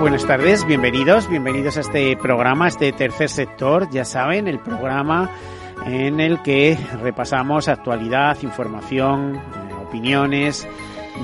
Buenas tardes, bienvenidos, bienvenidos a este programa, este tercer sector, ya saben, el programa en el que repasamos actualidad, información, eh, opiniones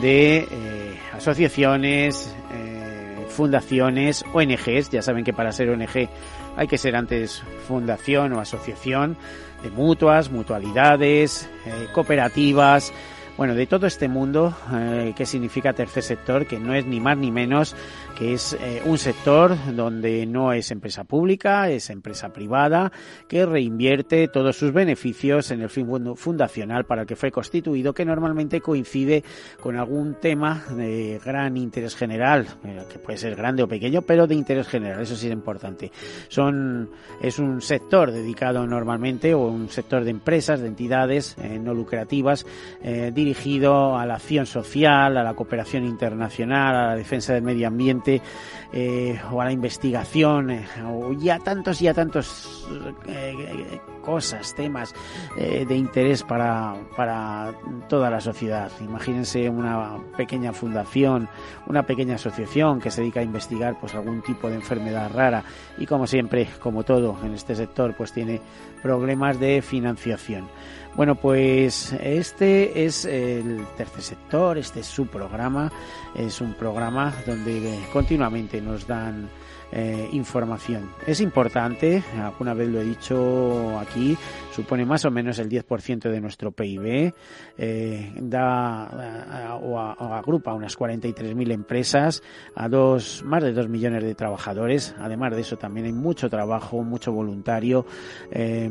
de eh, asociaciones, eh, fundaciones, ONGs, ya saben que para ser ONG hay que ser antes fundación o asociación de mutuas, mutualidades, cooperativas, bueno, de todo este mundo eh, que significa tercer sector, que no es ni más ni menos que es eh, un sector donde no es empresa pública, es empresa privada, que reinvierte todos sus beneficios en el fin fundacional para el que fue constituido, que normalmente coincide con algún tema de gran interés general, eh, que puede ser grande o pequeño, pero de interés general, eso sí es importante. Son, es un sector dedicado normalmente, o un sector de empresas, de entidades no lucrativas, dirigido a la acción social, a la cooperación internacional, a la defensa del medio ambiente eh, o a la investigación, eh, o ya tantos y a tantos eh, cosas, temas de interés para, para toda la sociedad. Imagínense una pequeña fundación, una pequeña asociación que se dedica a investigar pues algún tipo de enfermedad rara y como siempre, como todo en este sector, pues tiene problemas de financiación. Bueno, pues este es el tercer sector, este es su programa, es un programa donde continuamente nos dan eh, información. Es importante, alguna vez lo he dicho aquí, supone más o menos el 10% de nuestro PIB, eh, da o, agrupa unas 43.000 empresas, a dos, más de 2 millones de trabajadores. Además de eso también hay mucho trabajo, mucho voluntario. Eh,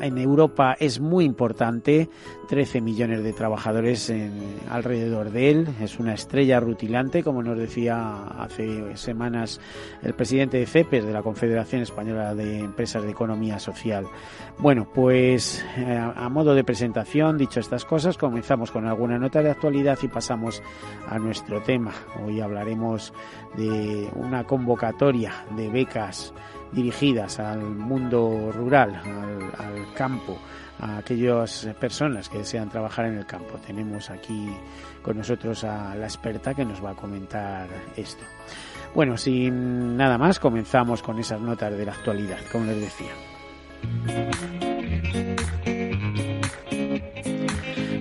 en Europa es muy importante, 13 millones de trabajadores alrededor de él. Es una estrella rutilante, como nos decía hace semanas el presidente de CEPES, de la Confederación Española de Empresas de Economía Social. Bueno, pues eh, a modo de presentación, dicho estas cosas, comenzamos con alguna nota de actualidad y pasamos a nuestro tema. Hoy hablaremos de una convocatoria de becas dirigidas al mundo rural, al, al campo, a aquellas personas que desean trabajar en el campo. Tenemos aquí con nosotros a la experta que nos va a comentar esto. Bueno, sin nada más, comenzamos con esas notas de la actualidad, como les decía.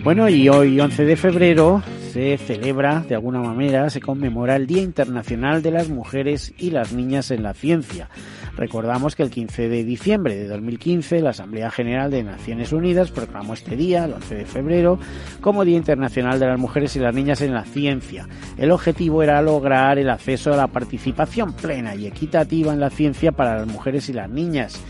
Bueno, y hoy 11 de febrero se celebra, de alguna manera, se conmemora el Día Internacional de las Mujeres y las Niñas en la Ciencia. Recordamos que el 15 de diciembre de 2015 la Asamblea General de Naciones Unidas proclamó este día, el 11 de febrero, como Día Internacional de las Mujeres y las Niñas en la Ciencia. El objetivo era lograr el acceso a la participación plena y equitativa en la ciencia para las mujeres y las niñas.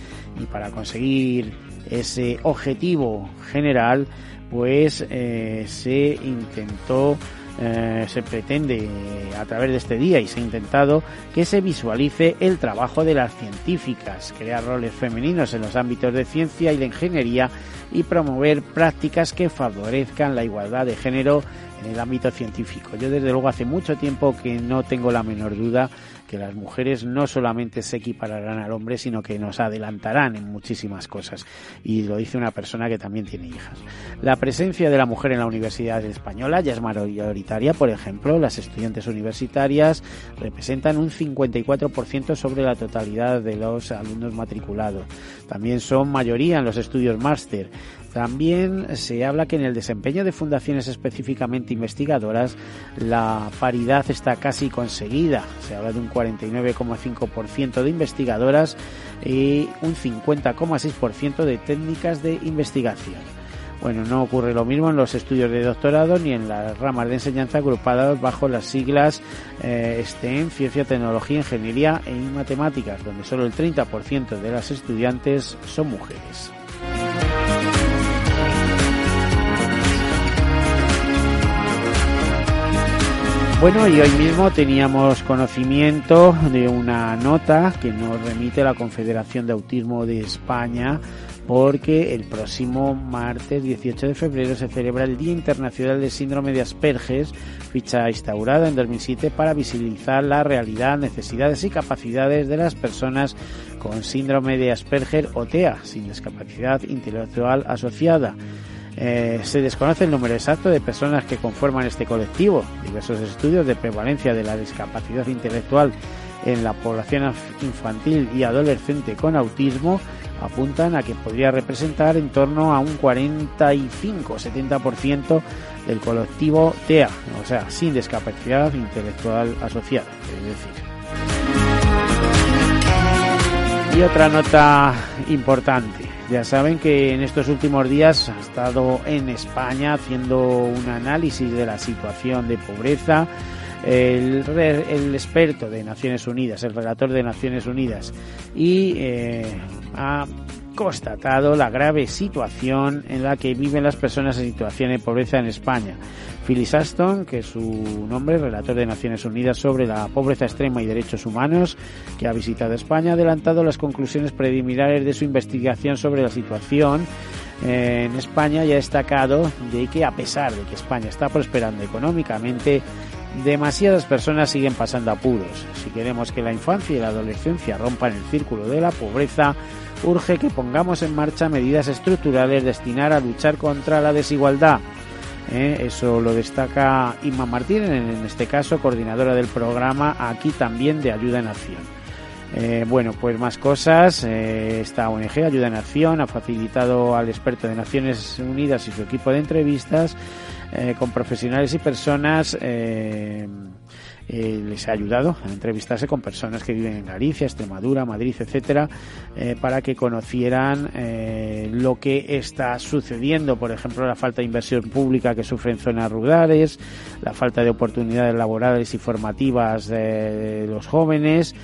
Y para conseguir ese objetivo general, pues eh, se intentó eh, se pretende a través de este día y se ha intentado que se visualice el trabajo de las científicas, crear roles femeninos en los ámbitos de ciencia y de ingeniería y promover prácticas que favorezcan la igualdad de género en el ámbito científico. Yo desde luego hace mucho tiempo que no tengo la menor duda que las mujeres no solamente se equipararán al hombre, sino que nos adelantarán en muchísimas cosas. Y lo dice una persona que también tiene hijas. La presencia de la mujer en la Universidad Española ya es mayoritaria. Por ejemplo, las estudiantes universitarias representan un 54% sobre la totalidad de los alumnos matriculados. También son mayoría en los estudios máster. También se habla que en el desempeño de fundaciones específicamente investigadoras la paridad está casi conseguida. Se habla de un 49,5% de investigadoras y un 50,6% de técnicas de investigación. Bueno, no ocurre lo mismo en los estudios de doctorado ni en las ramas de enseñanza agrupadas bajo las siglas eh, STEM, Ciencia, Tecnología, Ingeniería e Matemáticas, donde solo el 30% de las estudiantes son mujeres. Bueno, y hoy mismo teníamos conocimiento de una nota que nos remite la Confederación de Autismo de España porque el próximo martes 18 de febrero se celebra el Día Internacional del Síndrome de Asperger, ficha instaurada en 2007 para visibilizar la realidad, necesidades y capacidades de las personas con síndrome de Asperger o TEA, sin discapacidad intelectual asociada. Eh, se desconoce el número exacto de personas que conforman este colectivo. Diversos estudios de prevalencia de la discapacidad intelectual en la población infantil y adolescente con autismo apuntan a que podría representar en torno a un 45-70% del colectivo TEA, o sea, sin discapacidad intelectual asociada, es decir. Y otra nota importante. Ya saben que en estos últimos días ha estado en España haciendo un análisis de la situación de pobreza. El, el experto de Naciones Unidas, el relator de Naciones Unidas, y eh, ha constatado la grave situación en la que viven las personas en situación de pobreza en España. Phyllis Aston, que es su nombre, relator de Naciones Unidas sobre la pobreza extrema y derechos humanos, que ha visitado España, ha adelantado las conclusiones preliminares de su investigación sobre la situación eh, en España y ha destacado de que a pesar de que España está prosperando económicamente, demasiadas personas siguen pasando apuros. Si queremos que la infancia y la adolescencia rompan el círculo de la pobreza, urge que pongamos en marcha medidas estructurales destinadas a luchar contra la desigualdad. ¿eh? eso lo destaca Inma Martín, en este caso coordinadora del programa aquí también de Ayuda en Acción. Eh, bueno, pues más cosas. Eh, esta ONG, Ayuda en Acción, ha facilitado al experto de Naciones Unidas y su equipo de entrevistas con profesionales y personas eh, les ha ayudado a entrevistarse con personas que viven en Galicia, Extremadura, Madrid, etcétera, eh, para que conocieran eh, lo que está sucediendo, por ejemplo, la falta de inversión pública que sufren zonas rurales, la falta de oportunidades laborales y formativas de los jóvenes.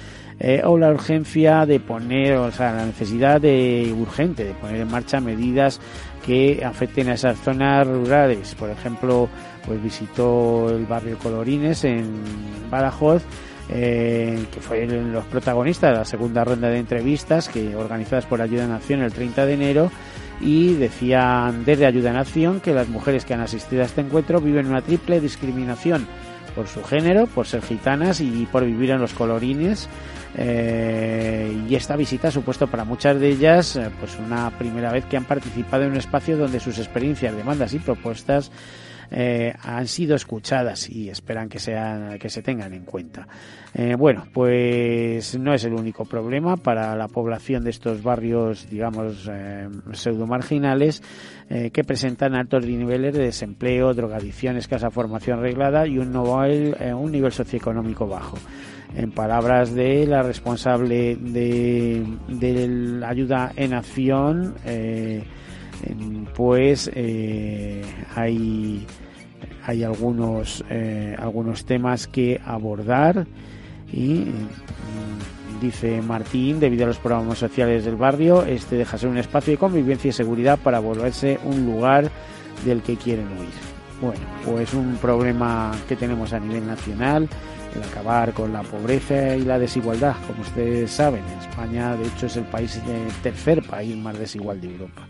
o la urgencia de poner, o sea, la necesidad de urgente de poner en marcha medidas que afecten a esas zonas rurales. Por ejemplo, pues visitó el barrio Colorines en Badajoz, eh, que fue los protagonistas de la segunda ronda de entrevistas que organizadas por Ayuda Nación el 30 de enero y decían desde Ayuda Nación que las mujeres que han asistido a este encuentro viven una triple discriminación por su género, por ser gitanas y por vivir en los colorines. Eh, y esta visita ha supuesto para muchas de ellas eh, pues una primera vez que han participado en un espacio donde sus experiencias, demandas y propuestas eh, han sido escuchadas y esperan que sean que se tengan en cuenta. Eh, bueno, pues no es el único problema para la población de estos barrios, digamos, eh, pseudo marginales que presentan altos niveles de desempleo, drogadicción, escasa formación reglada y un, nivel, un nivel socioeconómico bajo. En palabras de la responsable de, de la ayuda en acción, pues eh, hay hay algunos eh, algunos temas que abordar y mm, dice Martín debido a los programas sociales del barrio este deja ser un espacio de convivencia y seguridad para volverse un lugar del que quieren huir. Bueno pues un problema que tenemos a nivel nacional el acabar con la pobreza y la desigualdad. Como ustedes saben España de hecho es el país el tercer país más desigual de Europa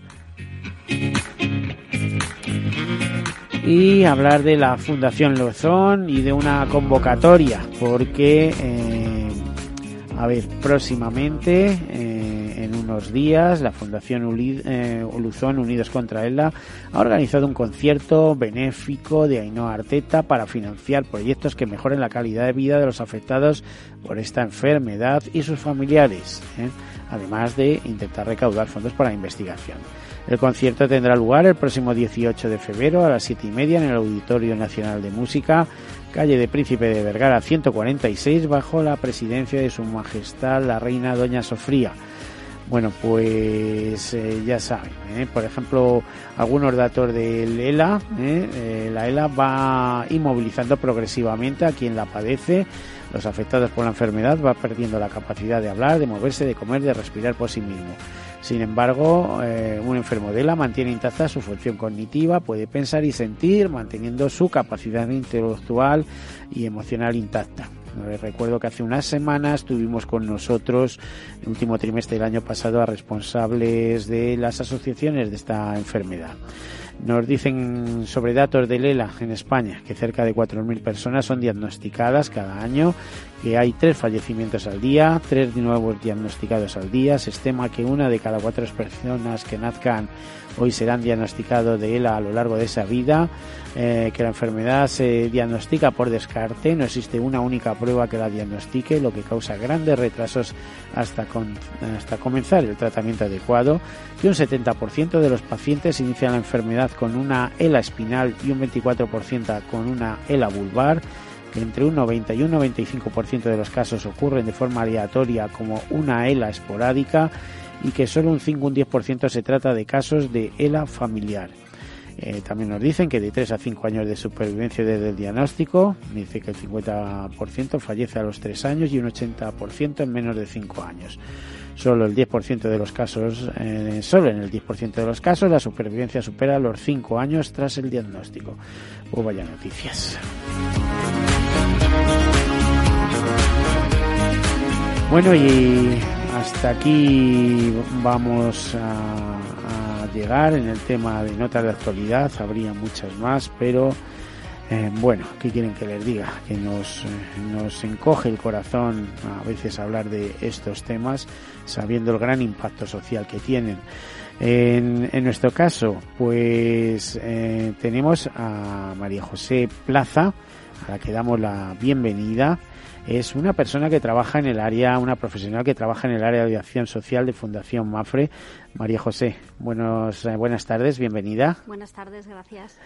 y hablar de la Fundación Lozón y de una convocatoria, porque, eh, a ver, próximamente, eh, en unos días, la Fundación eh, Luzón Unidos contra ELA ha organizado un concierto benéfico de Ainhoa Arteta para financiar proyectos que mejoren la calidad de vida de los afectados por esta enfermedad y sus familiares, además de intentar recaudar fondos para la investigación. El concierto tendrá lugar el próximo 18 de febrero a las 7 y media en el Auditorio Nacional de Música, calle de Príncipe de Vergara 146, bajo la presidencia de Su Majestad la Reina Doña Sofía. Bueno, pues eh, ya saben, ¿eh? por ejemplo, algunos datos del ELA, ¿eh? la ELA va inmovilizando progresivamente a quien la padece. Los afectados por la enfermedad va perdiendo la capacidad de hablar, de moverse, de comer, de respirar por sí mismo. Sin embargo, un enfermo de ELA mantiene intacta su función cognitiva, puede pensar y sentir, manteniendo su capacidad intelectual y emocional intacta. Recuerdo que hace unas semanas tuvimos con nosotros, el último trimestre del año pasado, a responsables de las asociaciones de esta enfermedad. Nos dicen sobre datos del ELA en España que cerca de 4.000 personas son diagnosticadas cada año, que hay tres fallecimientos al día, tres nuevos diagnosticados al día. Se estima que una de cada cuatro personas que nazcan hoy serán diagnosticados de ELA a lo largo de esa vida, eh, que la enfermedad se diagnostica por descarte, no existe una única prueba que la diagnostique, lo que causa grandes retrasos hasta, con, hasta comenzar el tratamiento adecuado, que un 70% de los pacientes inician la enfermedad con una ELA espinal y un 24% con una ELA vulvar, que entre un 90 y un 95% de los casos ocurren de forma aleatoria como una ELA esporádica y que solo un 5 un 10% se trata de casos de ELA familiar. Eh, también nos dicen que de 3 a 5 años de supervivencia desde el diagnóstico, dice que el 50% fallece a los 3 años y un 80% en menos de 5 años. Solo el 10% de los casos, eh, solo en el 10% de los casos la supervivencia supera los 5 años tras el diagnóstico. Vaya noticias. Bueno, y hasta aquí vamos a, llegar en el tema de notas de actualidad. Habría muchas más, pero eh, bueno, ¿qué quieren que les diga? Que nos, eh, nos encoge el corazón a veces hablar de estos temas, sabiendo el gran impacto social que tienen. En, nuestro caso, pues eh, tenemos a María José Plaza, a la que damos la bienvenida es una persona que trabaja en el área, una profesional que trabaja en el área de acción social de Fundación Mafre. María José, buenos, eh, buenas tardes, bienvenida. Buenas tardes, gracias.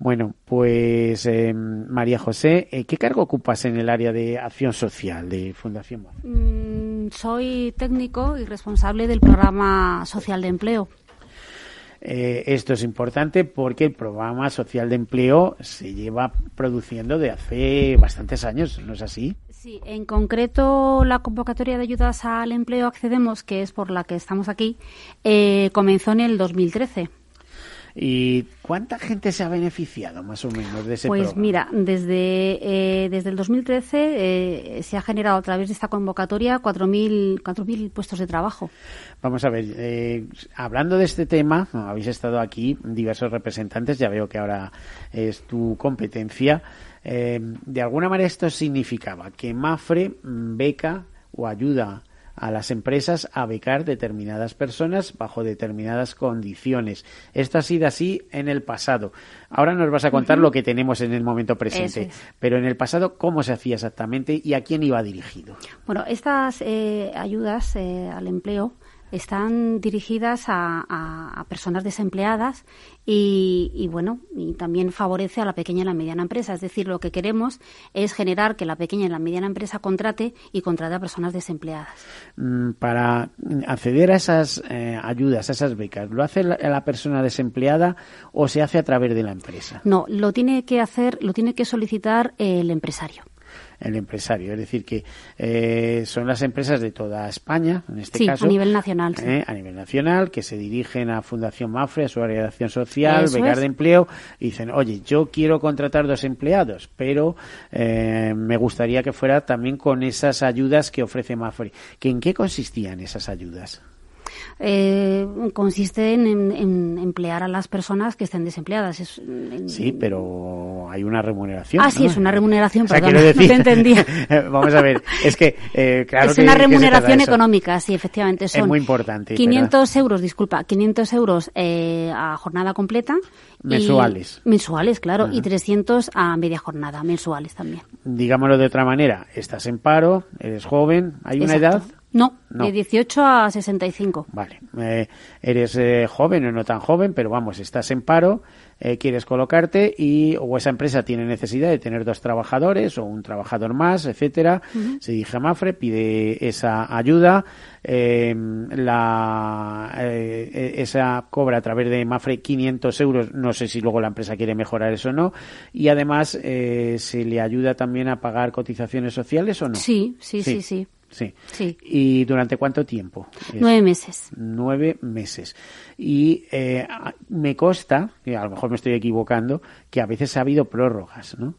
Bueno, pues eh, María José, eh, ¿qué cargo ocupas en el área de acción social de Fundación Mafre? Mm, soy técnico y responsable del programa social de empleo. Eh, esto es importante porque el programa social de empleo se lleva produciendo de hace bastantes años, ¿no es así? Sí, en concreto la convocatoria de ayudas al empleo accedemos, que es por la que estamos aquí, eh, comenzó en el 2013. ¿Y cuánta gente se ha beneficiado más o menos de ese pues mira, desde, eh, desde el 2013 eh, se ha generado a través de esta convocatoria 4.000 puestos de trabajo. Vamos a ver, eh, hablando de este tema, habéis estado aquí diversos representantes, ya veo que ahora es tu competencia. de alguna manera esto significaba que Mafre beca o ayuda a las empresas a becar determinadas personas bajo determinadas condiciones. Esto ha sido así en el pasado. Ahora nos vas a contar lo que tenemos en el momento presente, pero en el pasado, ¿cómo se hacía exactamente y a quién iba dirigido? Bueno, estas eh, ayudas eh, al empleo están dirigidas a, personas desempleadas y, bueno, y también favorece a la pequeña y la mediana empresa. Es decir, lo que queremos es generar que la pequeña y la mediana empresa contrate y contrate a personas desempleadas. Mm, para acceder a esas eh, ayudas, a esas becas, ¿lo hace la, persona desempleada o se hace a través de la empresa? No, lo tiene que hacer, lo tiene que solicitar el empresario el empresario. Es decir, que eh, son las empresas de toda España, en este caso. a nivel nacional. Eh, a nivel nacional, que se dirigen a Fundación Mafre, a su área de acción social, becar de empleo, y dicen, oye, yo quiero contratar dos empleados, pero eh, me gustaría que fuera también con esas ayudas que ofrece Mafre. ¿Que ¿En qué consistían esas ayudas? Eh, consiste en, emplear a las personas que estén desempleadas. sí, pero hay una remuneración. Ah, sí, es una remuneración, perdón, no te entendía. Vamos a ver, es que, eh, claro Es una remuneración económica, sí, efectivamente. Son es muy importante. 500 euros, disculpa, 500 euros eh, a jornada completa. Mensuales. mensuales, claro, y 300 a media jornada, mensuales también. Digámoslo de otra manera, estás en paro, eres joven, ¿hay una edad? No, No. de 18 a 65. Vale, eh, eres eh, joven o no tan joven, pero vamos, estás en paro, eh, quieres colocarte y o esa empresa tiene necesidad de tener dos trabajadores o un trabajador más, etcétera. Se dirige a Mafre, pide esa ayuda, eh, la eh, eh, esa cobra a través de Mafre 500 euros. No sé si luego la empresa quiere mejorar eso o no. Y además eh, se le ayuda también a pagar cotizaciones sociales o no. Sí, sí, sí, sí. Sí. Sí. ¿Y durante cuánto tiempo? Nueve meses. nueve meses. Y eh, me consta, que a lo mejor me estoy equivocando, que a veces ha habido prórrogas, ¿no?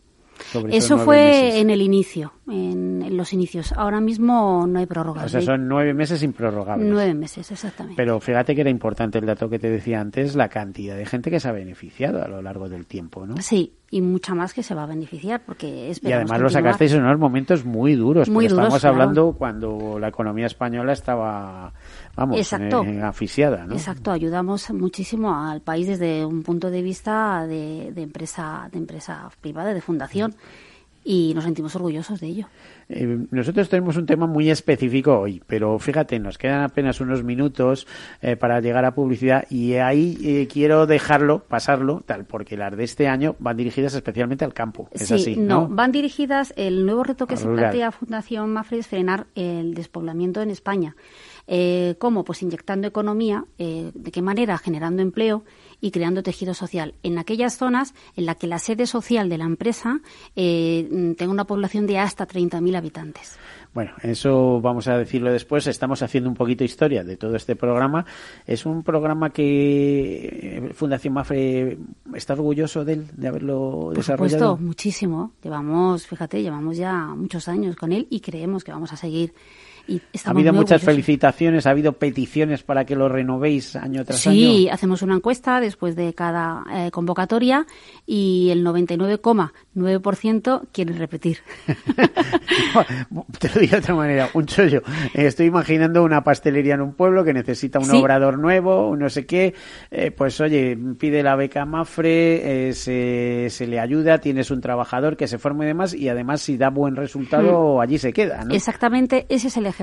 Sobre Eso fue en el inicio, en, en los inicios. Ahora mismo no hay prórrogas. O sea, son nueve meses improrrogables. nueve meses, exactamente. Pero fíjate que era importante el dato que te decía antes, la cantidad de gente que se ha beneficiado a lo largo del tiempo, ¿no? Sí, y mucha más que se va a beneficiar, porque Y esperamos además lo sacasteis en unos momentos muy duros, Muy porque duros, estamos claro. hablando cuando la economía española estaba, vamos, Exacto. eh, asfixiada, ¿no? Exacto, ayudamos muchísimo al país desde un punto de vista de, de empresa, de empresa privada, de fundación, y nos sentimos orgullosos de ello. Eh, nosotros tenemos un tema muy específico hoy, pero fíjate, nos quedan apenas unos minutos eh, para llegar a publicidad y ahí eh, quiero dejarlo, pasarlo, tal, porque las de este año van dirigidas especialmente al campo. Es sí, así, no, ¿no? van dirigidas, el nuevo reto que se plantea Fundación Mafre es frenar el despoblamiento en España. Eh, ¿Cómo? Pues inyectando economía, eh, ¿de qué manera? Generando empleo y creando tejido social. En aquellas zonas en las que la sede social de la empresa eh, mm, tenga una población de hasta 30.000 habitantes. Bueno, eso vamos a decirlo después. Estamos haciendo un poquito historia de todo este programa. Es un programa que eh, Fundación Mafre está orgulloso de él, de haberlo Por desarrollado. supuesto, muchísimo. Llevamos, fíjate, llevamos ya muchos años con él y creemos que vamos a seguir. Y Ha habido muchas orgullosos. felicitaciones, ha habido peticiones para que lo renovéis año tras año. Sí, hacemos una encuesta después de cada eh, convocatoria y el 99,9% quieren repetir. Te lo digo de otra manera, un chollo. Eh, Estoy imaginando una pastelería en un pueblo que necesita un Sí. obrador nuevo, un no sé qué. eh, pues oye, pide la beca Mafre, eh, se, se le ayuda, tienes un trabajador que se forme y demás, y además si da buen resultado, allí se queda, ¿no? Exactamente, ese es el ejemplo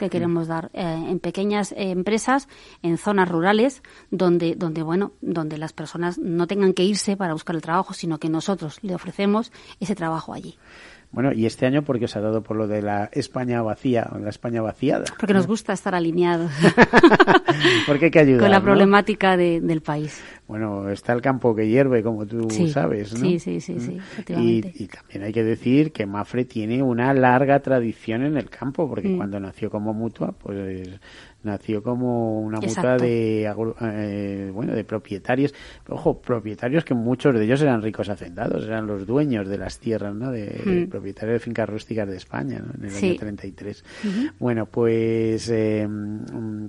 que queremos dar eh, en pequeñas eh, empresas, en zonas rurales, donde, donde, bueno, donde las personas no tengan que irse para buscar el trabajo, sino que nosotros le ofrecemos ese trabajo allí. Bueno, y este año, porque os ha dado por lo de la España vacía, o la España vaciada? Porque nos gusta estar alineados porque hay que ayudar. con la ¿no? problemática de- del país. Bueno, está el campo que hierve, como tú Sí, sabes, ¿no? sí, sí, sí, sí, Mm. Y, y también hay que decir que Mafre tiene una larga tradición en el campo, porque Mm. cuando nació como mutua, pues nació como una Exacto. de eh, bueno de propietarios ojo propietarios que muchos de ellos eran ricos hacendados eran los dueños de las tierras no de Mm. propietarios de fincas rústicas de España ¿no? en el Sí. año 33 bueno pues eh,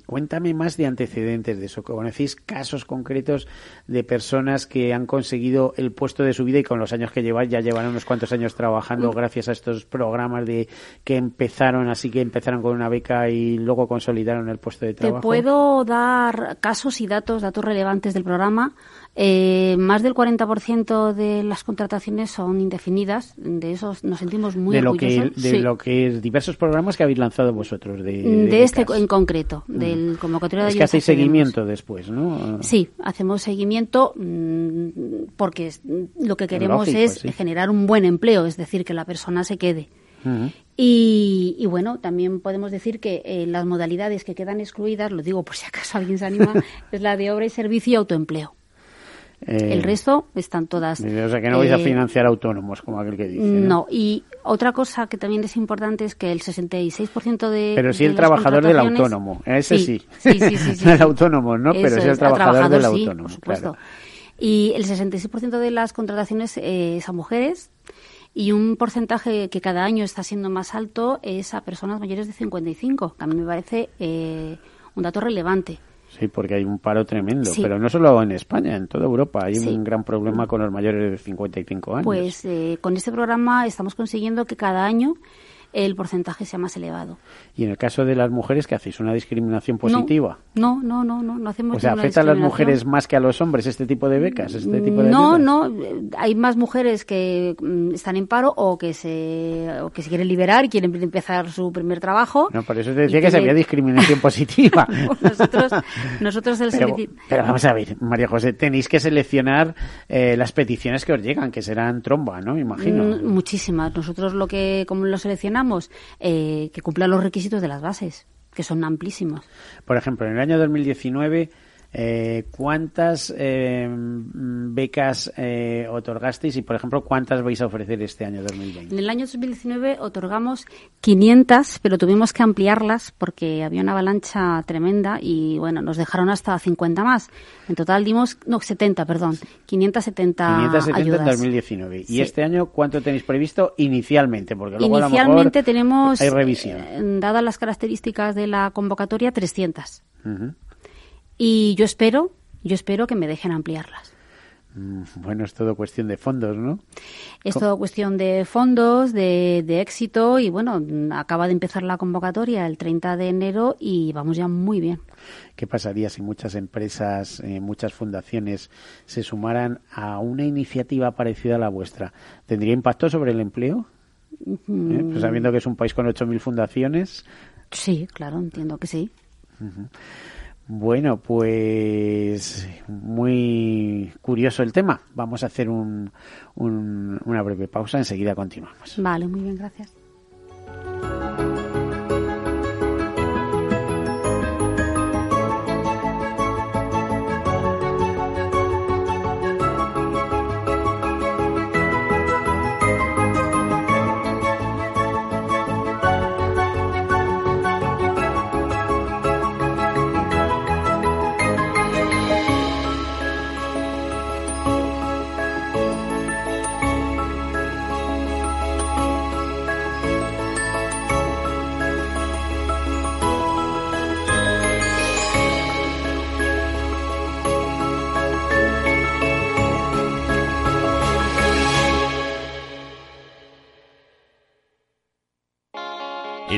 cuéntame más de antecedentes de eso conocéis casos concretos de personas que han conseguido el puesto de su vida y con los años que lleváis ya llevan unos cuantos años trabajando gracias a estos programas de que empezaron así que empezaron con una beca y luego consolidaron el puesto de Te trabajo puedo dar casos y datos, datos relevantes del programa. Eh, más del 40% de las contrataciones son indefinidas. De esos nos sentimos muy de lo que orgullosos. de Sí. lo que es diversos programas que habéis lanzado vosotros de, De este en concreto, del convocatorio de es que hacéis seguimiento después no Sí, hacemos seguimiento mm, porque lo que queremos Lógico, es sí. generar un buen empleo, es decir, que la persona se quede. Y, y bueno, también podemos decir que eh, las modalidades que quedan excluidas, lo digo por si acaso alguien se anima, es la de obra y servicio y autoempleo. Eh, El resto están todas. o sea que no vais a eh, financiar autónomos como aquel que dice No, y otra cosa que también es importante es que el 66% de. Pero sí de el trabajador del autónomo, ese sí. Sí, sí, sí. el autónomo, ¿no? Pero sí el es, trabajador del sí, autónomo, por supuesto. claro. Y el 66% de las contrataciones eh, es a mujeres y un porcentaje que cada año está siendo más alto es a personas mayores de 55, que a mí me parece eh, un dato relevante. Sí, porque hay un paro tremendo, Sí. pero no solo en España, en toda Europa hay Sí. un gran problema con los mayores de 55 años. Pues eh, con este programa estamos consiguiendo que cada año el porcentaje sea más elevado. Y en el caso de las mujeres, ¿qué hacéis? ¿Una discriminación positiva? No, no, no, no, no, hacemos O sea, ¿afecta a las mujeres más que a los hombres este tipo de becas? Este tipo de no, no, hay más mujeres que mm, están en paro o que se, o que se quieren liberar y quieren empezar su primer trabajo. No, por eso te decía que se había discriminación positiva. nosotros, nosotros el pero, pero, vamos a ver, María José, tenéis que seleccionar eh, las peticiones que os llegan, que serán tromba, ¿no? Me imagino. Mm, muchísimas. Nosotros lo que, como lo seleccionamos, eh, que cumplan los requisitos de las bases, que son amplísimos. Por ejemplo, en el año 2019 eh, ¿cuántas eh, becas eh, otorgasteis y, por ejemplo, cuántas vais a ofrecer este año 2020? En el año 2019 otorgamos 500, pero tuvimos que ampliarlas porque había una avalancha tremenda y, bueno, nos dejaron hasta 50 más. En total dimos, no, 70, perdón, 570 570 ayudas. en 2019. ¿Y Sí. este año cuánto tenéis previsto inicialmente? Porque luego a lo Inicialmente mejor tenemos, hay revisión. eh, dadas las características de la convocatoria, 300. Ujú. Y yo espero, yo espero que me dejen ampliarlas. Mm, Bueno, es todo cuestión de fondos, ¿no? Es todo cuestión de fondos, de, de éxito y bueno, mm, acaba de empezar la convocatoria el 30 de enero y vamos ya muy bien. ¿Qué pasaría si muchas empresas, eh, muchas fundaciones se sumaran a una iniciativa parecida a la vuestra? ¿Tendría impacto sobre el empleo? ¿Eh? Pues sabiendo que es un país con 8.000 fundaciones. Sí, claro, entiendo que sí. Bueno, pues muy curioso el tema. Vamos a hacer un- un- una breve pausa, enseguida continuamos. Vale, muy bien, gracias.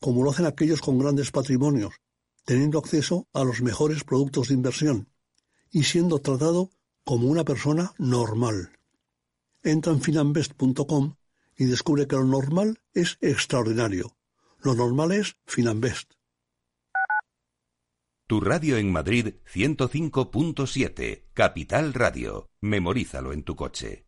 como lo hacen aquellos con grandes patrimonios, teniendo acceso a los mejores productos de inversión y siendo tratado como una persona normal. Entra en finanbest.com y descubre que lo normal es extraordinario. Lo normal es Finanbest. Tu radio en Madrid 105.7, Capital Radio. Memorízalo en tu coche.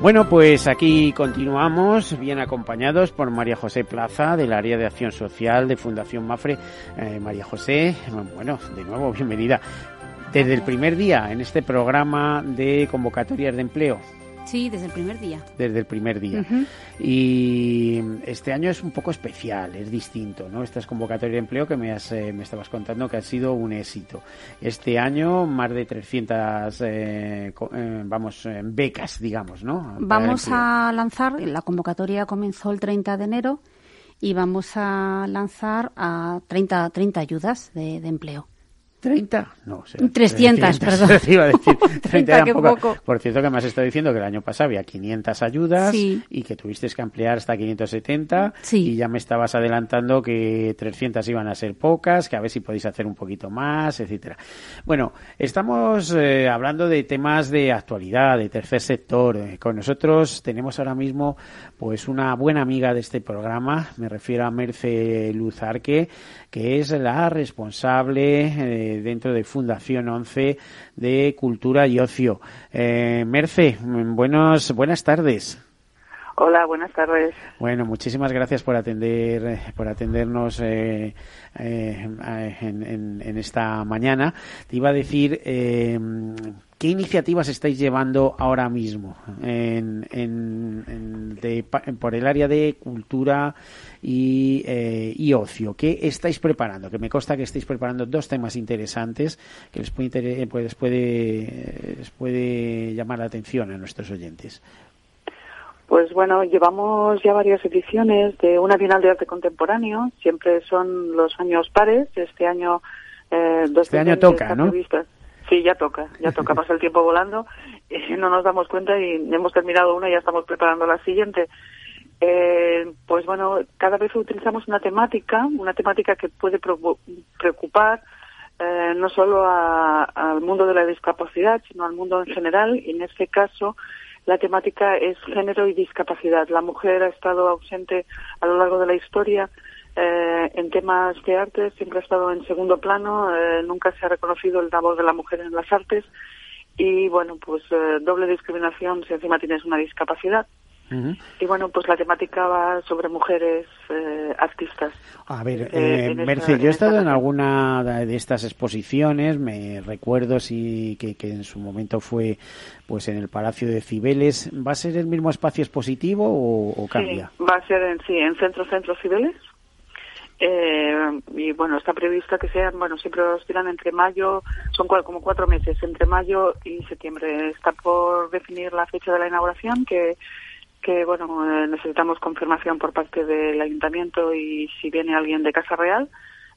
Bueno, pues aquí continuamos, bien acompañados por María José Plaza, del área de acción social de Fundación Mafre. Eh, María José, bueno, de nuevo, bienvenida. Desde el primer día en este programa de convocatorias de empleo, Sí, desde el primer día. Desde el primer día. Y este año es un poco especial, es distinto, ¿no? Estas convocatorias de empleo que me, has, eh, me estabas contando que ha sido un éxito. Este año más de 300, eh, eh, vamos, becas, digamos, ¿no? Vamos a lanzar, la convocatoria comenzó el 30 de enero y vamos a lanzar a 30, 30 ayudas de, de empleo. 30, no, 300, perdón. Iba a decir, 30 poco. Por cierto, que me has estado diciendo que el año pasado había 500 ayudas y que tuviste que ampliar hasta 570 y ya me estabas adelantando que 300 iban a ser pocas, que a ver si podéis hacer un poquito más, etcétera. Bueno, estamos eh, hablando de temas de actualidad, de tercer sector. Eh, con nosotros tenemos ahora mismo pues una buena amiga de este programa, me refiero a Merce Luzarque, que es la responsable eh, dentro de Fundación 11 de Cultura y Ocio. Eh, Merce, buenos, buenas tardes. Hola, buenas tardes. Bueno, muchísimas gracias por atender, eh, por atendernos eh, eh, en, en, esta mañana. Te iba a decir eh, ¿Qué iniciativas estáis llevando ahora mismo en, por el área de cultura y, eh, y, ocio? ¿Qué estáis preparando? Que me consta que estáis preparando dos temas interesantes que les puede, pues, puede, les puede llamar la atención a nuestros oyentes. Pues bueno, llevamos ya varias ediciones de una Bienal de Arte Contemporáneo. Siempre son los años pares. Este año... Eh, este año toca, ¿no? Sí, ya toca, ya toca, pasa el tiempo volando y no nos damos cuenta y hemos terminado una y ya estamos preparando la siguiente. Eh, pues bueno, cada vez utilizamos una temática, una temática que puede preocupar eh, no solo al mundo de la discapacidad, sino al mundo en general. Y en este caso, la temática es género y discapacidad. La mujer ha estado ausente a lo largo de la historia eh, en temas de arte siempre ha estado en segundo plano, eh, nunca se ha reconocido el labor de la mujer en las artes y bueno, pues eh, doble discriminación si encima tienes una discapacidad. Y bueno, pues la temática va sobre mujeres artistas. A ver, Merce, yo he estado en alguna de estas exposiciones, me recuerdo sí que, que, en su momento fue pues en el Palacio de Cibeles. ¿Va a ser el mismo espacio expositivo o, cambia? va a ser en sí, en Centro Centro Cibeles, eh, y bueno, está previsto que sean, bueno, siempre oscilan entre mayo, son como cuatro meses, entre mayo y septiembre. Está por definir la fecha de la inauguración, que, que bueno, eh, necesitamos confirmación por parte del ayuntamiento y si viene alguien de Casa Real,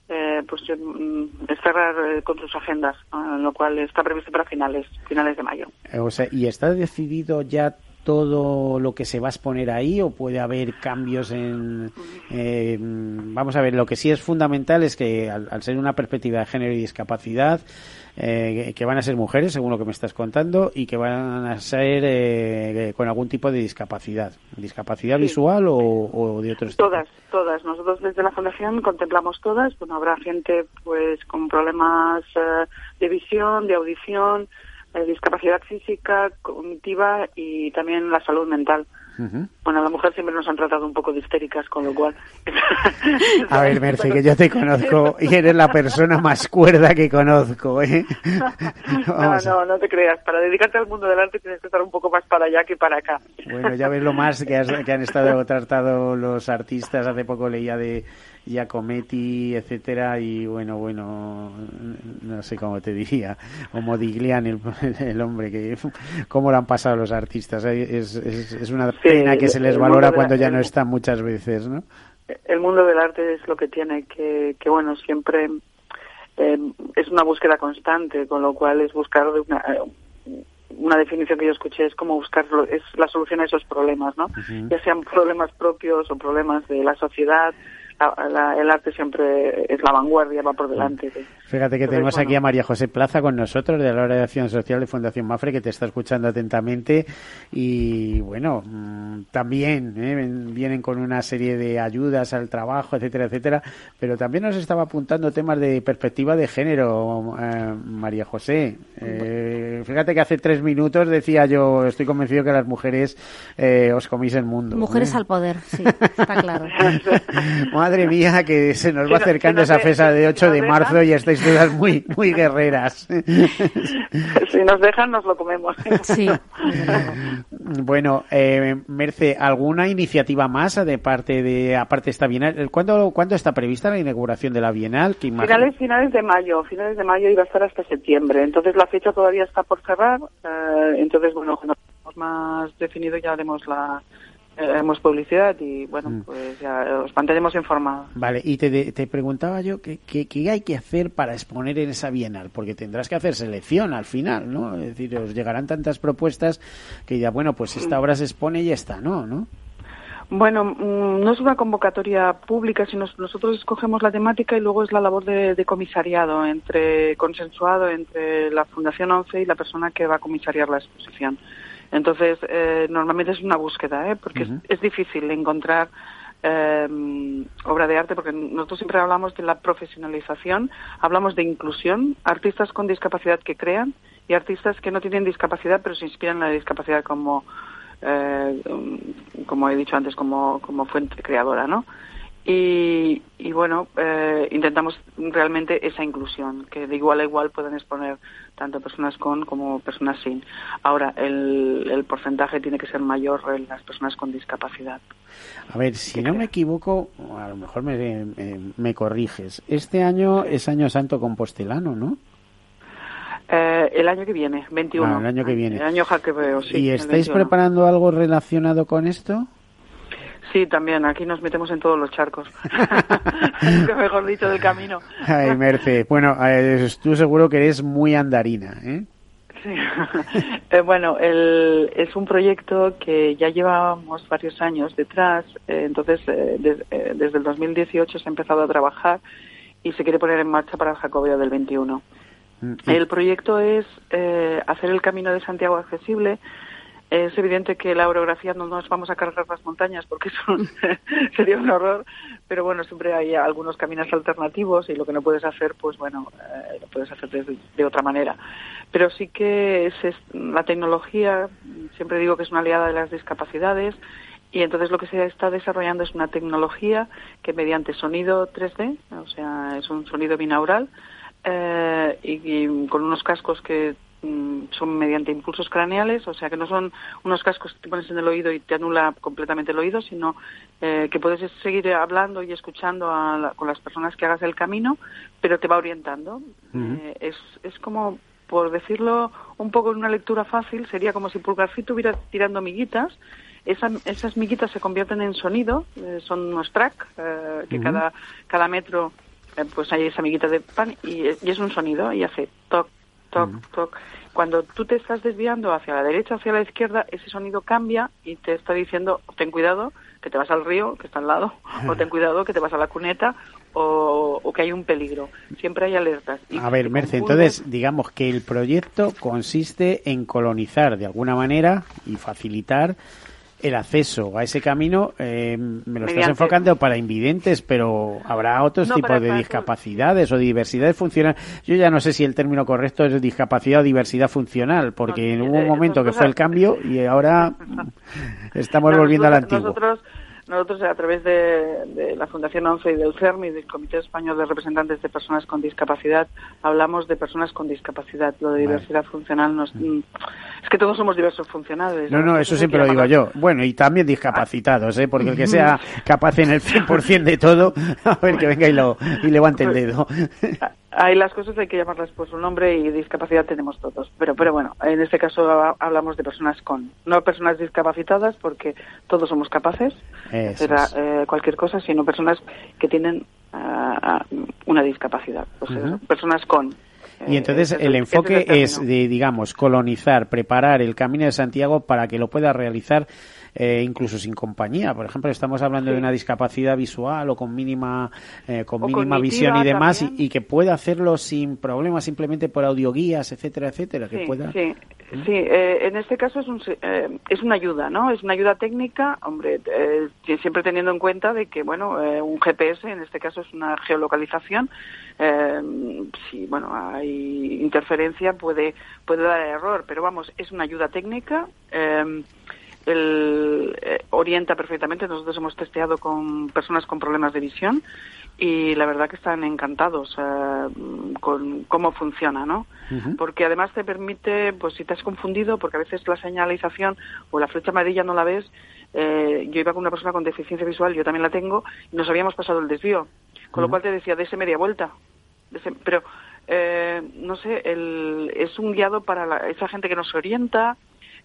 eh, pues mm, cerrar eh, con sus agendas, lo cual está previsto para finales, finales de mayo. O sea, ¿y está decidido ya todo lo que se va a exponer ahí o puede haber cambios en... Eh, vamos a ver, lo que sí es fundamental es que al, ser una perspectiva de género y discapacidad, eh, que van a ser mujeres, según lo que me estás contando, y que van a ser eh, con algún tipo de discapacidad. ¿Discapacidad visual o, de otros Todas, todas. Nosotros desde la Fundación contemplamos todas. Bueno, habrá gente pues con problemas de visión, de audición, eh, discapacidad física, cognitiva y también la salud mental. Bueno, a la mujer siempre nos han tratado un poco de histéricas, con lo cual... a ver, Merce, que yo te conozco y eres la persona más cuerda que conozco, ¿eh? no, no, no te creas. Para dedicarte al mundo del arte tienes que estar un poco más para allá que para acá. Bueno, ya ves lo más que, que han estado tratados los artistas. Hace poco leía de Giacometti, etcétera, y bueno, bueno, no sé cómo te diría, o Modigliani, el, el hombre, que cómo lo han pasado los artistas. Es, es, es una pena que se les valora cuando ya no están muchas veces, ¿no? El mundo del arte es lo que tiene, que, que bueno, siempre eh, es una búsqueda constante, con lo cual es buscar una, una definición que yo escuché es como buscar es la solución a esos problemas, ¿no? Ya sean problemas propios o problemas de la sociedad, el arte siempre es la vanguardia, va por delante. Fíjate que tenemos aquí a María José Plaza con nosotros de la Hora de Acción Social de Fundación Mafre que te está escuchando atentamente y bueno, mm, también ¿eh? vienen con una serie de ayudas al trabajo, etcétera, etcétera, pero también nos estaba apuntando temas de perspectiva de género, eh, María José. Eh, fíjate que hace tres minutos decía yo, estoy convencido que las mujeres os comís el mundo. Mujeres al poder, sí, está claro. Madre mía, que se nos va acercando esa fecha de 8 de marzo y estáis todas muy, muy guerreras. Si nos dejan, nos lo comemos. Sí. bueno, eh, Merce, ¿alguna iniciativa más de parte de, aparte esta Bienal? ¿Cuándo, ¿Cuándo está prevista la inauguración de la Bienal? Finales, finales de mayo, finales de mayo iba a estar hasta septiembre. Entonces la fecha todavía está por cerrar. Eh, entonces, bueno, cuando tengamos más definido ya haremos la hemos publicidad y bueno, mm. pues ya os mantendremos informados. Vale, y te, te preguntaba yo ¿qué, qué, hay que hacer para exponer en esa bienal, porque tendrás que hacer selección al final, ¿no? Es decir, os llegarán tantas propuestas que ya, bueno, pues esta obra se expone y ya está, ¿no? ¿no? Bueno, mm, no es una convocatoria pública, sino nosotros escogemos la temática y luego es la labor de, de, comisariado, entre consensuado entre la Fundación 11 y la persona que va a comisariar la exposición. Entonces, eh, normalmente es una búsqueda, ¿eh? porque es, difícil encontrar eh, obra de arte, porque nosotros siempre hablamos de la profesionalización, hablamos de inclusión, artistas con discapacidad que crean y artistas que no tienen discapacidad pero se inspiran en la discapacidad como eh, como he dicho antes, como, como fuente creadora, ¿no? Y, y bueno, eh, intentamos realmente esa inclusión, que de igual a igual puedan exponer tanto personas con como personas sin. Ahora, el, el porcentaje tiene que ser mayor en las personas con discapacidad. A ver, si no me equivoco, a lo mejor me, me, corriges. Este año es Año Santo Compostelano, ¿no? Eh, el año que viene, 21. Ah, el año que viene. El año jaquebeo, sí. ¿Y estáis preparando algo relacionado con esto? Sí, también. Aquí nos metemos en todos los charcos. mejor dicho, del camino. Ay, Merce. Bueno, eh, tú seguro que eres muy andarina, ¿eh? Sí. Eh, bueno, el, es un proyecto que ya llevamos varios años detrás. Eh, entonces, desde el 2018 se ha empezado a trabajar y se quiere poner en marcha para el Jacobeo del 21. Mm, el proyecto es hacer el Camino de Santiago accesible es evidente que la orografía no nos vamos a cargar las montañas porque eso sería un horror, pero bueno, siempre hay algunos caminos alternativos y lo que no puedes hacer, pues bueno, eh, lo puedes hacer de, otra manera. Pero sí que es, la tecnología, siempre digo que es una aliada de las discapacidades y entonces lo que se está desarrollando es una tecnología que mediante sonido 3D, o sea, es un sonido binaural, eh, y, con unos cascos que son mediante impulsos craneales, o sea que no son unos cascos que te pones en el oído y te anula completamente el oído, sino eh, que puedes seguir hablando y escuchando con las personas que hagas el camino, pero te va orientando. Eh, es, es como, por decirlo un poco en una lectura fácil, sería como si Pulgarcito hubiera tirando miguitas. esas miguitas se convierten en sonido, eh, son unos tracks que cada, cada metro pues hay esa miguita de pan y, y es un sonido y hace toc, toc, toc. Cuando tú te estás desviando hacia la derecha, hacia la izquierda, ese sonido cambia y te está diciendo, ten cuidado, que te vas al río, que está al lado, o ten cuidado, que te vas a la cuneta, o, que hay un peligro. Siempre hay alertas. a ver, Merce, entonces digamos que el proyecto consiste en colonizar de alguna manera y facilitar el acceso a ese camino, eh, me lo estás enfocando para invidentes, pero habrá otros tipos de discapacidades o diversidades funcionales. Yo ya no sé si el término correcto es discapacidad o diversidad funcional, porque hubo un momento que fue el cambio y ahora estamos volviendo al antiguo. Nosotros, a través de, la Fundación ONCE y del CERM y del Comité Español de Representantes de Personas con Discapacidad, hablamos de personas con discapacidad. Lo de diversidad funcional nos, mm. Es que todos somos diversos funcionales. No, no, eso siempre lo digo yo. Bueno, y también discapacitados, ¿eh? porque el que sea capaz en el 100% de todo, a ver que venga y, lo, y levante el dedo. Hay las cosas hay que llamarlas por su nombre y discapacidad tenemos todos. Pero, pero bueno, en este caso hablamos de personas con, no personas discapacitadas porque todos somos capaces de hacer eh, cualquier cosa, sino personas que tienen ah, una discapacidad. Pues personas con. Y entonces eh, el enfoque es, de, digamos, colonizar, preparar el Camino de Santiago para que lo pueda realizar eh, incluso sin compañía. Por ejemplo, estamos hablando de una discapacidad visual o con mínima, eh, con mínima visión y demás, y, que pueda hacerlo sin problemas, simplemente por audioguías, etcétera, etcétera. Sí, que pueda... sí, ¿Mm? sí eh, en este caso es, un, es una ayuda, ¿no? Es una ayuda técnica, hombre, siempre teniendo en cuenta de que, bueno, un GPS, en este caso es una geolocalización, si, bueno, hay interferencia puede, puede dar error, pero vamos, es una ayuda técnica él eh, orienta perfectamente. Nosotros hemos testeado con personas con problemas de visión y la verdad que están encantados eh, con cómo funciona, ¿no? Porque además te permite, pues si te has confundido, porque a veces la señalización o la flecha amarilla no la ves, eh, yo iba con una persona con deficiencia visual, yo también la tengo, y nos habíamos pasado el desvío, con lo cual te decía, de ese media vuelta. pero, no sé, el, es un guiado para esa gente que nos orienta,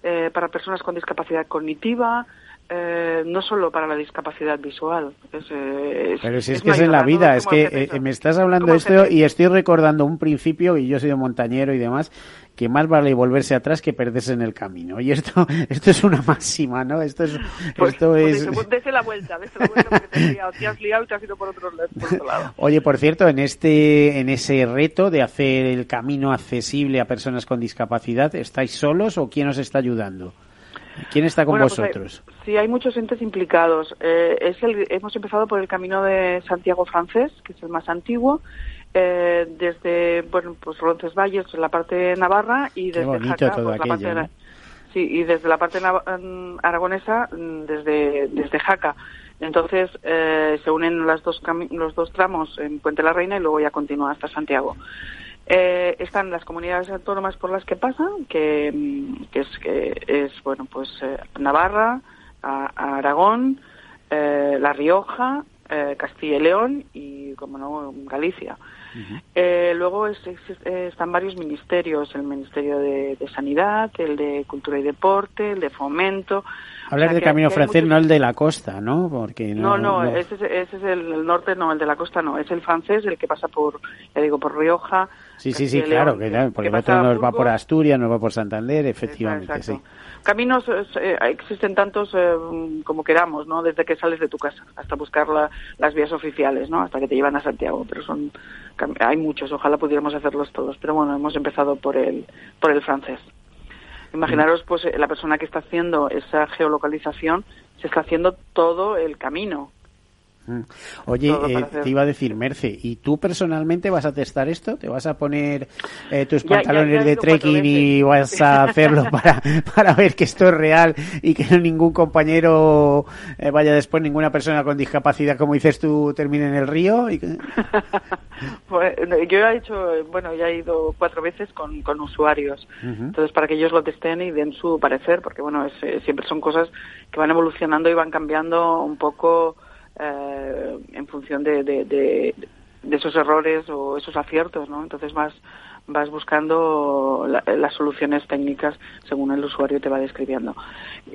eh, para personas con discapacidad cognitiva, eh, no solo para la discapacidad visual. Eh, Pero si es, que es en la vida, es que me estás hablando de esto y estoy recordando un principio, y yo he sido montañero y demás, que más vale volverse atrás que perderse en el camino. Y esto esto es una máxima, ¿no? Esto es... Pues, esto pues es... Dese la vuelta, dese la vuelta porque te has, liado, te has liado y te has ido por otro, lado. Oye, por cierto, en este en ese reto de hacer el camino accesible a personas con discapacidad, ¿estáis solos o quién os está ayudando? ¿Quién está con pues vosotros? sí, hay muchos entes implicados. Eh, es el, hemos empezado por el camino de Santiago francés, que es el más antiguo, eh, desde bueno pues Roncesvalles, la parte de Navarra y desde Jaca, la parte de sí, y desde la parte aragonesa, mm, desde, desde Jaca. Entonces eh, se unen las dos los dos tramos en Puente la Reina y luego ya continúa hasta Santiago. Eh, están las comunidades autónomas por las que pasan, que, mm, es, que es bueno pues eh, Navarra, Aragón, La Rioja, Castilla y León y como no Galicia. luego están varios ministerios, el Ministerio de, Sanidad, el de Cultura y Deporte, el de Fomento, Hablar del camino francés, no el de la costa, ¿no? Porque no, no, Ese, es, el, norte, no, el de la costa no, es el francés, el que pasa por, ya digo, por Rioja. Sí, sí, sí, claro, que, porque el otro nos va por Asturias, nos va por Santander, efectivamente, sí. Caminos eh, existen tantos eh, como queramos, ¿no? Desde que sales de tu casa hasta buscar las vías oficiales, ¿no? Hasta que te llevan a Santiago, pero son hay muchos, ojalá pudiéramos hacerlos todos, pero bueno, hemos empezado por el por el francés. Imaginaros, pues, eh, la persona que está haciendo esa geolocalización se está haciendo todo el camino. Mm. Oye, eh, te iba a decir, Merce, ¿y tú personalmente vas a testar esto? ¿Te vas a poner eh, tus pantalones de trekking y vas a hacerlo para, para ver que esto es real y que ningún compañero eh, vaya después, ninguna persona con discapacidad, como dices tú, termine en el río? pues, yo he hecho, bueno, ya he ido cuatro veces con, con usuarios, entonces para que ellos lo testen y den su parecer, porque bueno, siempre son cosas que van evolucionando y van cambiando un poco eh, en función de, de, esos errores o esos aciertos, ¿no? Entonces vas, vas buscando las soluciones técnicas según el usuario te va describiendo.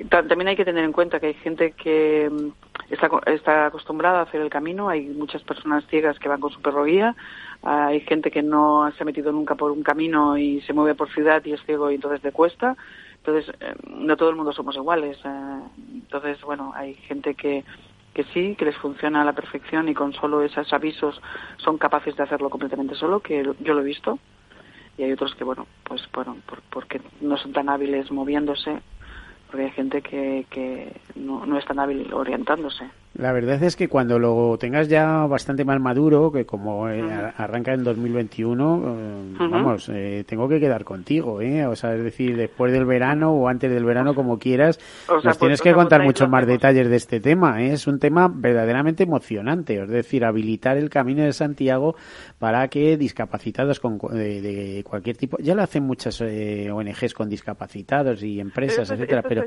También hay que tener en cuenta que hay gente que mm, está, está acostumbrada a hacer el camino, hay muchas personas ciegas que van con su perro guía, hay gente que no se ha metido nunca por un camino y se mueve por ciudad y es ciego y entonces le cuesta. Entonces, eh, no todo el mundo somos iguales. Eh, entonces, bueno, hay gente que, que sí, que les funciona a la perfección y con solo esos avisos son capaces de hacerlo completamente solo, que yo lo he visto. Y hay otros que, bueno, pues bueno, porque no son tan hábiles moviéndose, porque hay gente que, que no, no es tan hábil orientándose. La verdad es que cuando lo tengas ya bastante más maduro, que como eh, arranca en 2021, eh, vamos, eh, tengo que quedar contigo, ¿eh? O sea, es decir, después del verano o antes del verano, como quieras, nos pues, tienes que contar muchos más detalles de este tema. Es un tema verdaderamente emocionante, es decir, habilitar el camino de Santiago para que discapacitados con, de, cualquier tipo, ya lo hacen muchas ONGs con discapacitados y empresas, etcétera, pero,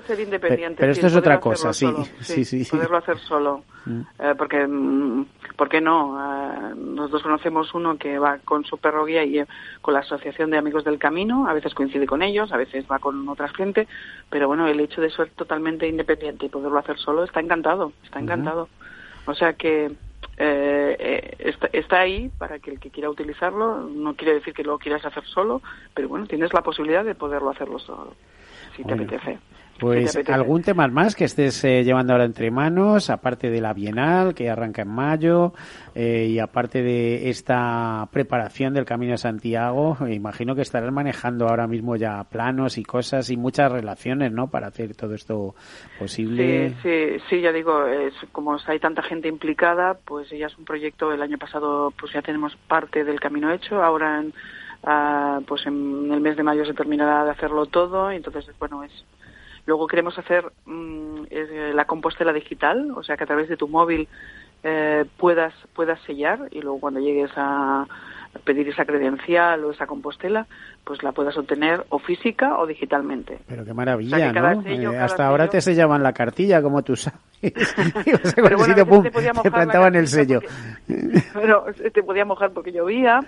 pero, esto es otra cosa, sí, sí, sí, sí, Poderlo hacer solo. Mm. Eh, porque, mm, ¿por qué no? Eh, nosotros conocemos uno que va con su perro guía y eh, con la Asociación de Amigos del Camino, a veces coincide con ellos, a veces va con otra gente, pero bueno, el hecho de ser totalmente independiente y poderlo hacer solo está encantado, está encantado. O sea que está, ahí para que el que quiera utilizarlo, no quiere decir que lo quieras hacer solo, pero bueno, tienes la posibilidad de poderlo hacerlo solo, si te apetece. Pues algún tema más que estés eh, llevando ahora entre manos, aparte de la Bienal que arranca en mayo eh, y aparte de esta preparación del Camino de Santiago, imagino que estarás manejando ahora mismo ya planos y cosas y muchas relaciones, ¿no? Para hacer todo esto posible. Sí, sí, sí ya digo, es, como hay tanta gente implicada, pues ya es un proyecto. El año pasado, pues ya tenemos parte del camino hecho. Ahora, en, ah, pues en el mes de mayo se terminará de hacerlo todo. Entonces, bueno, es Luego queremos hacer mm, eh, la compostela digital, o sea que a través de tu móvil eh, puedas, puedas sellar y luego cuando llegues a pedir esa credencial o esa compostela, pues la puedas obtener o física o digitalmente. Pero qué maravilla, ¿no? Eh, hasta ahora te sellaban la cartilla, como tú sabes. pero bueno, te, te plantaban el sello. pero te podía mojar porque llovía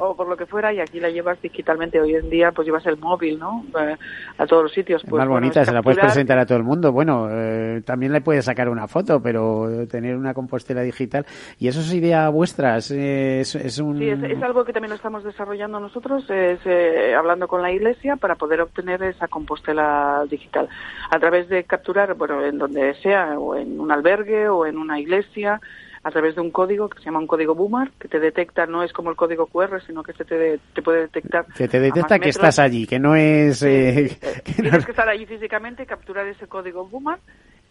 o por lo que fuera y aquí la llevas digitalmente. Hoy en día pues llevas el móvil, ¿no? Eh, a todos los sitios. Pues, más bonita, se la puedes presentar a todo el mundo. Bueno, eh, también le puedes sacar una foto, pero tener una compostela digital. ¿Y eso es idea vuestra? ¿Es, es, un... Sí, es, algo que también lo estamos desarrollando nosotros. Es, eh, hablando con la iglesia para poder obtener esa compostela digital a través de capturar, bueno, en donde sea, o en un albergue o en una iglesia, a través de un código que se llama un código Boomer, que te detecta, no es como el código QR, sino que te, te puede detectar. Que te detecta que estás allí, que no es. Eh, tienes que estar allí físicamente, capturar ese código Boomer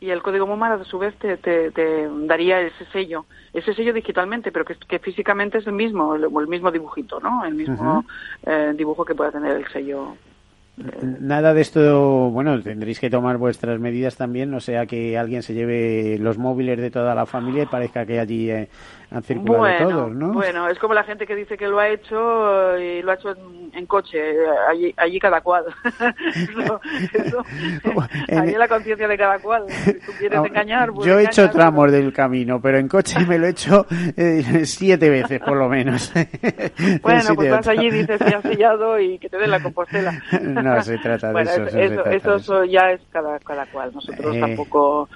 y el código MOMAR a su vez te, te, daría ese sello, ese sello digitalmente, pero que, que físicamente es el mismo, el, el mismo dibujito, ¿no? El mismo eh, dibujo que pueda tener el sello Nada de esto, bueno, tendréis que tomar vuestras medidas también, no sea que alguien se lleve los móviles de toda la familia y parezca que allí eh, han circulado bueno, todos, ¿no? Bueno, es como la gente que dice que lo ha hecho y lo ha hecho en, en coche, allí, allí cada cual. eso, eso, allí la conciencia de cada cual. Si tú quieres Ah, engañar, pues Yo he hecho tramos del camino, pero en coche me lo he hecho eh, siete veces por lo menos. Bueno, pues vas allí, dices que has sellado y que te den la compostela. No se trata de bueno, eso, de eso eso. ya es cada, cada cual. Nosotros Eh. tampoco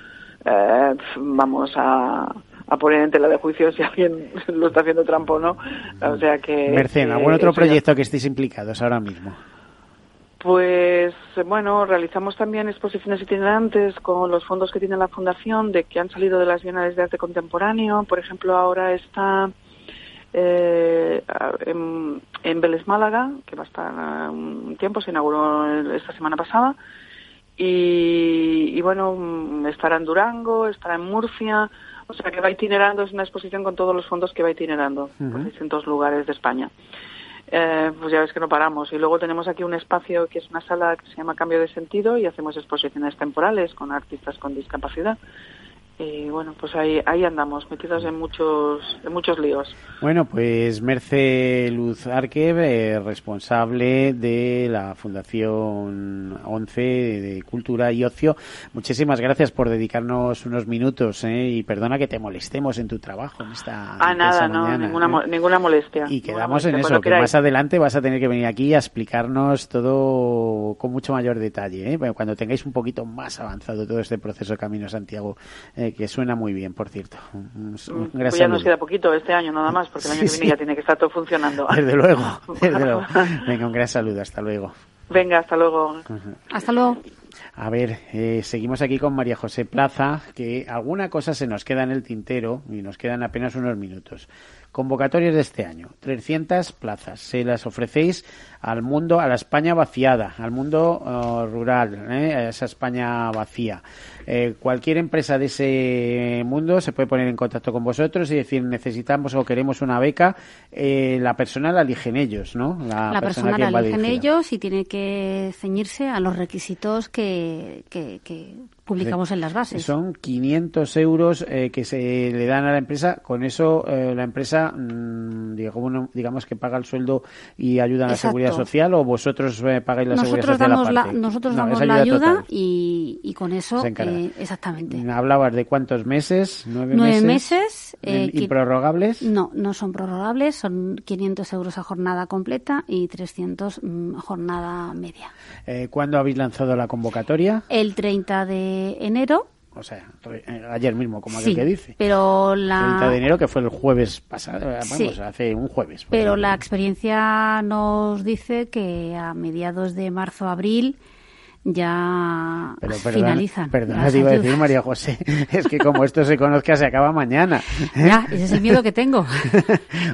eh, vamos a, a poner en tela de juicio si alguien lo está haciendo trampa o no. O sea que... Merced, que ¿algún otro eso ya- proyecto que estéis implicados ahora mismo? Pues bueno, realizamos también exposiciones itinerantes con los fondos que tiene la Fundación de que han salido de las Bienales de Arte Contemporáneo. Por ejemplo, ahora está eh, en, en Vélez Málaga, que va a estar eh, un tiempo, se inauguró esta semana pasada. Y, y bueno, mm, estará en Durango, estará en Murcia. O sea que va itinerando, es una exposición con todos los fondos que va itinerando por distintos lugares de España eh, pues ya ves que no paramos. Y luego tenemos aquí un espacio que es una sala que se llama Cambio de Sentido y hacemos exposiciones temporales con artistas con discapacidad. Y bueno, pues ahí, ahí andamos, metidos en muchos, en muchos líos. Bueno, pues Merce Luz Arque, eh, responsable de la Fundación 11 de Cultura y Ocio. Muchísimas gracias por dedicarnos unos minutos eh, y perdona que te molestemos en tu trabajo en esta Ah, nada, no, mañana, ninguna, ¿eh? ninguna molestia. Y quedamos en molestia, eso, que queráis. más adelante vas a tener que venir aquí a explicarnos todo con mucho mayor detalle, ¿eh? Bueno, cuando tengáis un poquito más avanzado todo este proceso de Camino Santiago, eh, que suena muy bien, por cierto. Un, un- gran Pues ya nos queda poquito este año nada más, porque el año Sí, que viene sí. ya tiene que estar todo funcionando. Desde luego, desde luego. Venga, un gran saludo, hasta luego. Venga, hasta luego. Hasta luego. A ver, eh, seguimos aquí con María José Plaza, que alguna cosa se nos queda en el tintero y nos quedan apenas unos minutos. Convocatorias de este año, 300 plazas. Se las ofrecéis al mundo, a la España vaciada, al mundo eh, rural, ¿eh? a esa España vacía. Eh, cualquier empresa de ese mundo se puede poner en contacto con vosotros y decir necesitamos o queremos una beca. Eh, la persona la eligen ellos, ¿no? La persona que la eligen ellos y tiene que ceñirse a los requisitos que, que, que publicamos en las bases. Son 500 euros eh, que se le dan a la empresa. Con eso eh, la empresa, mm, digo, bueno, digamos que paga el sueldo y ayuda a la Exacto. seguridad social o vosotros eh, pagáis la seguridad nosotros social damos la, aparte? nosotros No, damos la ayuda y, y con eso eh, exactamente Hablabas de cuántos meses, nueve, nueve meses, meses eh, que- improrrogables. no no son prorrogables son 500 euros a jornada completa y 300 mm, jornada media ¿Cuándo habéis lanzado la convocatoria? el 30 de enero O sea, ayer mismo, como aquel sí que dice. pero la 30 de enero, que fue el jueves pasado, vamos, Sí. hace un jueves. Pero la experiencia nos dice que a mediados de marzo abril ya Pero perdona, finalizan. Perdona, te iba a decir. María José, es que como esto se conozca se acaba mañana. Ya, ese es el miedo que tengo.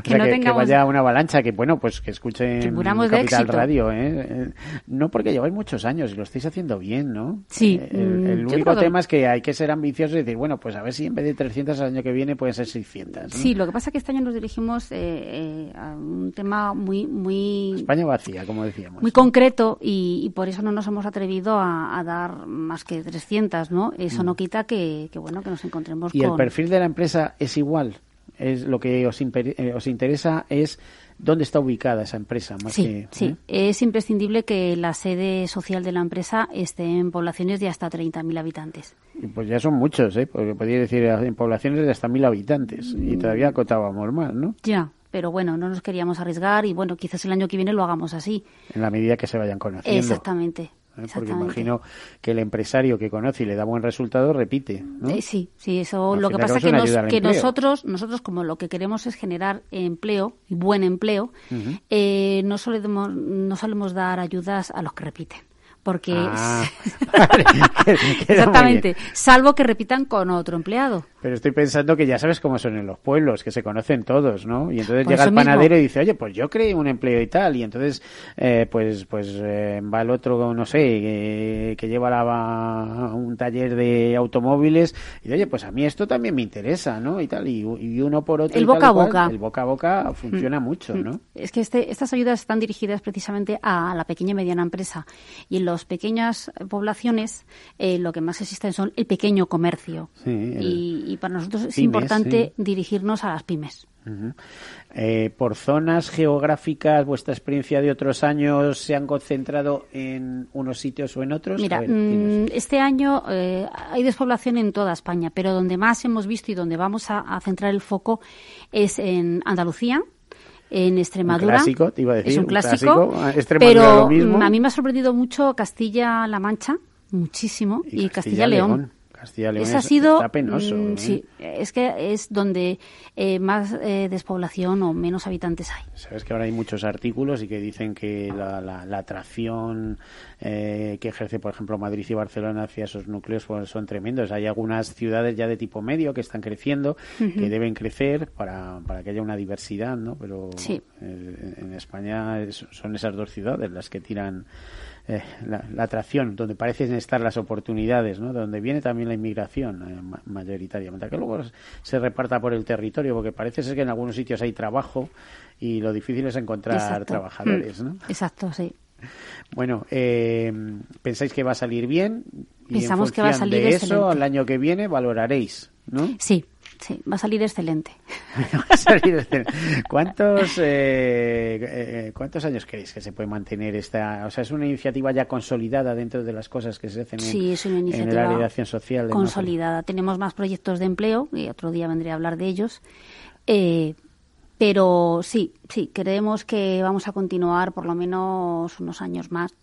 O que sea, no que, que tengamos vaya una avalancha, que bueno, pues que escuchen Que Capital éxito. Radio, ¿eh? Eh, No porque lleváis muchos años y lo estáis haciendo bien, ¿no? Sí, Eh, El, mm, el único que- tema es que hay que ser ambicioso y decir, bueno, pues a ver si en vez de 300 al año que viene pueden ser 600. ¿no? Sí, lo que pasa es que este año nos dirigimos eh, eh, a un tema muy muy España vacía, como decíamos. muy concreto y, y por eso no nos hemos atrevido a, a dar más que 300, ¿no? Eso no quita que, que, bueno que nos encontremos Mm. ¿Y el con perfil de la empresa es igual? Es lo que os, eh, os interesa es dónde está ubicada esa empresa, más Sí, que sí. ¿eh? Es imprescindible que la sede social de la empresa esté en poblaciones de hasta 30.000 habitantes. Y Pues ya son muchos, ¿eh? Porque podría decir en poblaciones de hasta mil habitantes y todavía acotábamos más, ¿no? Ya, pero bueno, no nos queríamos arriesgar y bueno, quizás el año que viene lo hagamos así. En la medida que se vayan conociendo. Exactamente. ¿Eh? Porque imagino que el empresario que conoce y le da buen resultado repite, ¿no? Eh, sí, sí, eso. Lo que pasa es que, nos- nosotros, nosotros como lo que queremos es generar empleo y buen empleo, eh, no solemos, no solemos dar ayudas a los que repiten. Porque Ah, vale, exactamente, salvo que repitan con otro empleado. Pero estoy pensando que ya sabes cómo son en los pueblos, que se conocen todos, ¿no? Y entonces Por llega el mismo. panadero y dice, oye, pues yo creé un empleo y tal. Y entonces, eh, pues, pues eh, va el otro, no sé, eh, que lleva la, un taller de automóviles y oye, pues a mí esto también me interesa, ¿no? Y tal, y, uno por otro. El boca a boca. el boca a boca funciona mm. mucho, ¿no? Mm. Es que este, estas ayudas están dirigidas precisamente a la pequeña y mediana empresa. Y en las pequeñas poblaciones eh, lo que más existen son el pequeño comercio. y, para nosotros es importante dirigirnos a las pymes. Eh, por zonas geográficas, vuestra experiencia de otros años se han concentrado en unos sitios o en otros. Mira, mm, este año eh, hay despoblación en toda España, pero donde más hemos visto y donde vamos a, centrar el foco es en Andalucía, en Extremadura. Un clásico, te iba a decir. Es un clásico, pero a mí me ha sorprendido mucho Castilla-La Mancha, muchísimo, y, Castilla-León. Castilla León ha sido, está penoso. Mm, sí, es que es donde eh, más eh, despoblación o menos habitantes hay. Sabes que ahora hay muchos artículos y que dicen que la, atracción eh, que ejerce, por ejemplo, Madrid y Barcelona hacia esos núcleos pues, son tremendos. Hay algunas ciudades ya de tipo medio que están creciendo, que deben crecer para, para que haya una diversidad, ¿no? Pero en España son esas dos ciudades las que tiran eh, la, atracción, donde parecen estar las oportunidades, ¿no? donde viene también la inmigración eh, mayoritariamente, que luego se reparta por el territorio, porque parece ser que en algunos sitios hay trabajo y lo difícil es encontrar trabajadores. ¿no? Exacto, sí. Bueno, eh, ¿pensáis que va a salir bien? Y Pensamos que va a salir de eso, al año que viene valoraréis, ¿no? Sí, Sí, va a salir excelente. va a salir excelente. ¿Cuántos, eh, eh, ¿Cuántos años creéis que se puede mantener esta? O sea, es una iniciativa ya consolidada dentro de las cosas que se hacen en, el área de acción social. consolidada. Tenemos más proyectos de empleo y otro día vendré a hablar de ellos. Eh, pero sí, sí, creemos que vamos a continuar por lo menos unos años más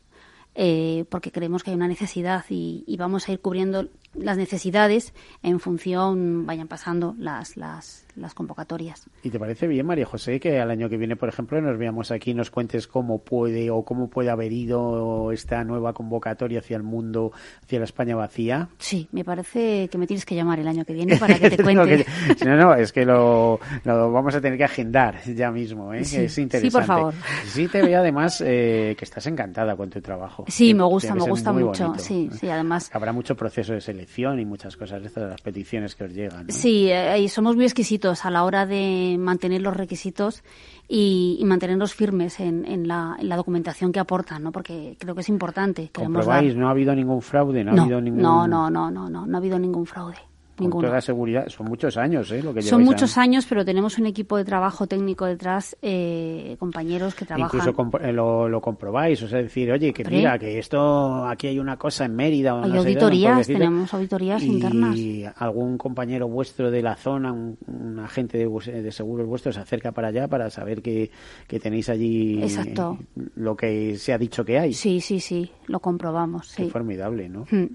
eh, porque creemos que hay una necesidad y, vamos a ir cubriendo las necesidades en función vayan pasando las, las, las convocatorias. ¿Y te parece bien, María José, que al año que viene, por ejemplo, nos veamos aquí y nos cuentes cómo puede o cómo puede haber ido esta nueva convocatoria hacia el mundo, hacia la España vacía? Sí, me parece que me tienes que llamar el año que viene para que te cuente. no, no, es que lo, vamos a tener que agendar ya mismo, ¿eh? es interesante. Sí, por favor. Sí, te veo además eh, que estás encantada con tu trabajo. Sí, me gusta, me gusta mucho. Sí, sí, además. Habrá mucho proceso de selección y muchas cosas de estas, las peticiones que os llegan. Sí, eh, somos muy exquisitos a la hora de mantener los requisitos y, mantenerlos firmes en, la, documentación que aportan, ¿no? Porque creo que es importante. ¿Comprobáis? ¿No ha habido ningún fraude? ¿No, ha habido ningún... no, no, no, no, no, no ha habido ningún fraude. Con toda seguridad, son muchos años, ¿eh? Lo que son muchos años, pero tenemos un equipo de trabajo técnico detrás, eh, compañeros que trabajan. Incluso eh, lo, comprobáis, o sea, decir, oye, que mira, que esto, aquí hay una cosa en Mérida. hay auditorías, tenemos auditorías internas. Y algún compañero vuestro de la zona, un, agente de, de, seguros vuestro, se acerca para allá para saber que, que tenéis allí Exacto. lo que se ha dicho que hay. Sí, sí, sí, lo comprobamos. Sí. formidable, ¿no? Hmm.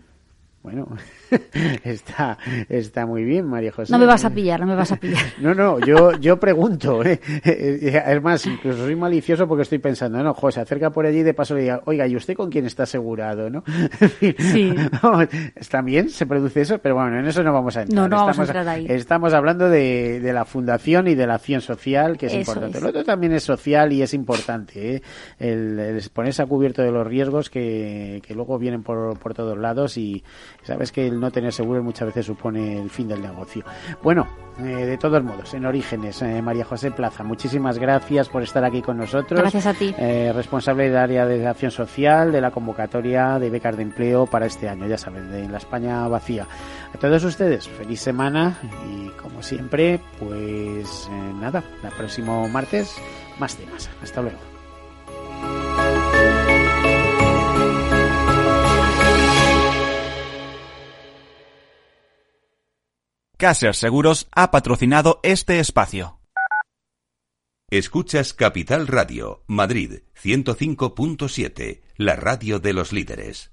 Bueno, está, está muy bien, María José. No me vas a pillar, no me vas a pillar. No, no, yo, yo pregunto. ¿eh? Es más, incluso soy malicioso porque estoy pensando, no, José, acerca por allí de paso le diga, oiga, ¿y usted con quién está asegurado? ¿no? Sí. está bien, se produce eso, pero bueno, en eso no vamos a entrar. No, no vamos a entrar ahí. Estamos hablando de, de, la fundación y de la acción social, que es importante. Lo otro también es social y es importante, ¿eh? el, ponerse a cubierto de los riesgos que, que luego vienen por, por todos lados y Sabes que el no tener seguro muchas veces supone el fin del negocio. Bueno, eh, de todos modos, en Orígenes, eh, María José Plaza, muchísimas gracias por estar aquí con nosotros. Gracias a ti. Eh, responsable del área de acción social de la convocatoria de becas de empleo para este año, ya saben, de la España vacía. A todos ustedes, feliz semana y como siempre, pues nada, el próximo martes más temas. Hasta luego. Caser Seguros ha patrocinado este espacio. Escuchas Capital Radio, Madrid 105.7, la radio de los líderes.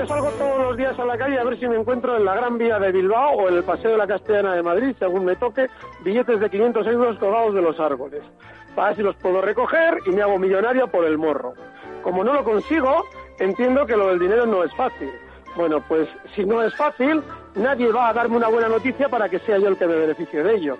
Yo salgo todos los días a la calle a ver si me encuentro en la Gran Vía de Bilbao o en el Paseo de la Castellana de Madrid, según me toque, billetes de 500 euros colgados de los árboles. Para si los puedo recoger y me hago millonario por el morro. Como no lo consigo, entiendo que lo del dinero no es fácil. Bueno, pues si no es fácil, nadie va a darme una buena noticia para que sea yo el que me beneficie de ello.